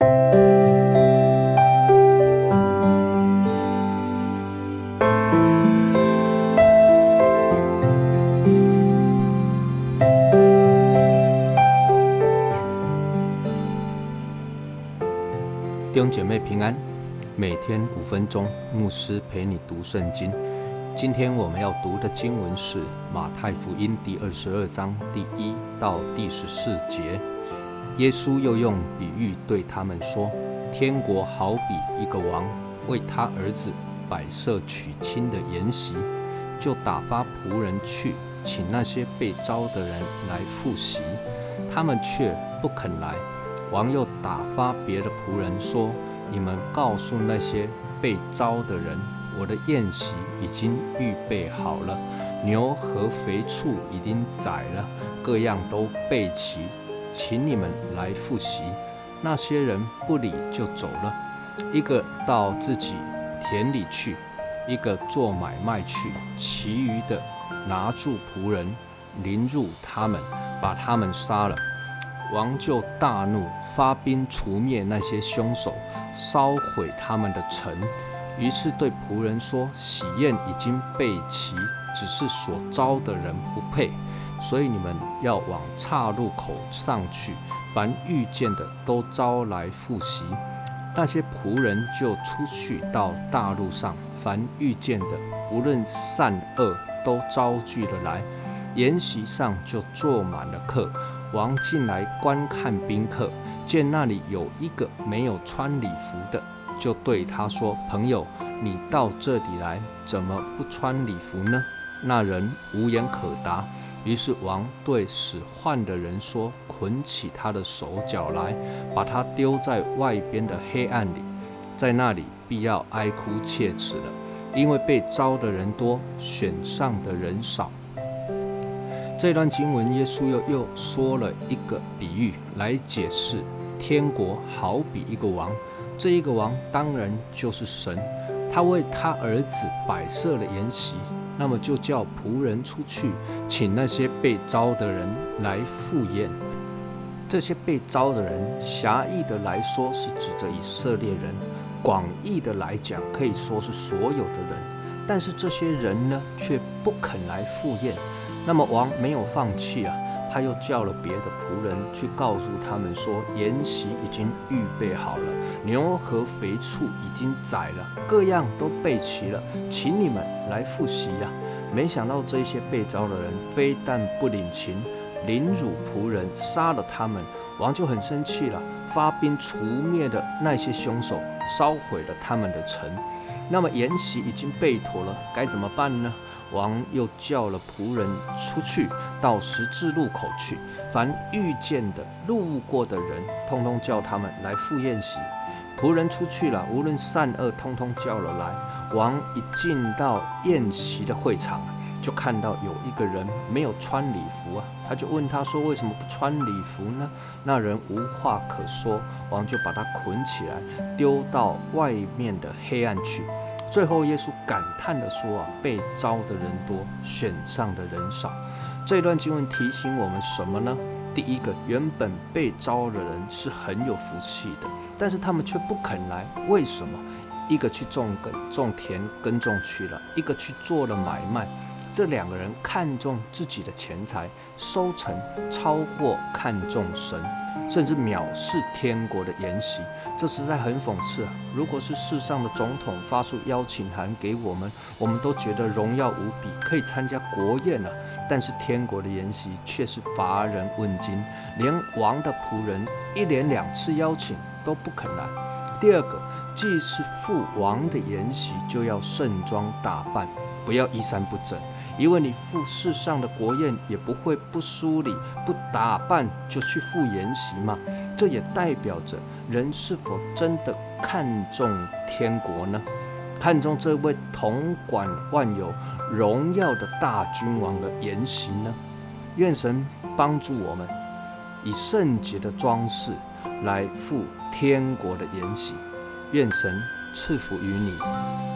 弟兄姐妹平安，每天五分钟，牧师陪你读圣经。今天我们要读的经文是马太福音第二十二章第一到第十四节。耶稣又用比喻对他们说：“天国好比一个王为他儿子摆设娶亲的筵席，就打发仆人去请那些被招的人来赴席，他们却不肯来。”王又打发别的仆人说：“你们告诉那些被招的人，我的宴席已经预备好了，牛和肥畜已经宰了，各样都备齐，请你们来复习。”那些人不理就走了，一个到自己田里去，一个做买卖去，其余的拿住仆人，凌辱他们，把他们杀了。王就大怒，发兵除灭那些凶手，烧毁他们的城。于是对仆人说：“喜宴已经备齐，只是所招的人不配，所以你们要往岔路口上去，凡遇见的都招来复习。那些仆人就出去到大路上，凡遇见的，不论善恶，都招聚了来。筵席上就坐满了客。”王进来观看宾客，见那里有一个没有穿礼服的，就对他说：“朋友，你到这里来，怎么不穿礼服呢？”那人无言可答。于是王对使唤的人说：“捆起他的手脚来，把他丢在外边的黑暗里，在那里必要哀哭切齿了，因为被招的人多，选上的人少。”这段经文，耶稣又又说了一个比喻来解释天国好比一个王，这一个王当然就是神，他为他儿子摆设了筵席，那么就叫仆人出去，请那些被招的人来赴宴。这些被招的人，狭义的来说是指着以色列人，广义的来讲可以说是所有的人，但是这些人呢，却不肯来赴宴。那么王没有放弃啊，他又叫了别的仆人去告诉他们说，筵席已经预备好了，牛和肥畜已经宰了，各样都备齐了，请你们来复习呀。没想到这些被招的人非但不领情，凌辱仆人，杀了他们，王就很生气了，发兵除灭的那些凶手，烧毁了他们的城。那么筵席已经备妥了，该怎么办呢？王又叫了仆人出去，到十字路口去，凡遇见的路过的人，通通叫他们来赴宴席。仆人出去了，无论善恶，通通叫了来。王一进到宴席的会场。就看到有一个人没有穿礼服啊，他就问他说：“为什么不穿礼服呢？”那人无话可说，王就把他捆起来，丢到外面的黑暗去。最后，耶稣感叹地说：“啊，被招的人多，选上的人少。”这段经文提醒我们什么呢？第一个，原本被招的人是很有福气的，但是他们却不肯来，为什么？一个去种耕种田耕种去了，一个去做了买卖。这两个人看重自己的钱财收成，超过看重神，甚至藐视天国的筵席，这实在很讽刺啊！如果是世上的总统发出邀请函给我们，我们都觉得荣耀无比，可以参加国宴了。但是天国的筵席却是乏人问津，连王的仆人一连两次邀请都不肯来。第二个，既是父王的筵席，就要盛装打扮。不要衣衫不整，因为你赴世上的国宴也不会不梳理、不打扮就去赴筵席嘛。这也代表着人是否真的看重天国呢？看重这位统管万有、荣耀的大君王的言行呢？愿神帮助我们，以圣洁的装饰来赴天国的筵席。愿神赐福于你。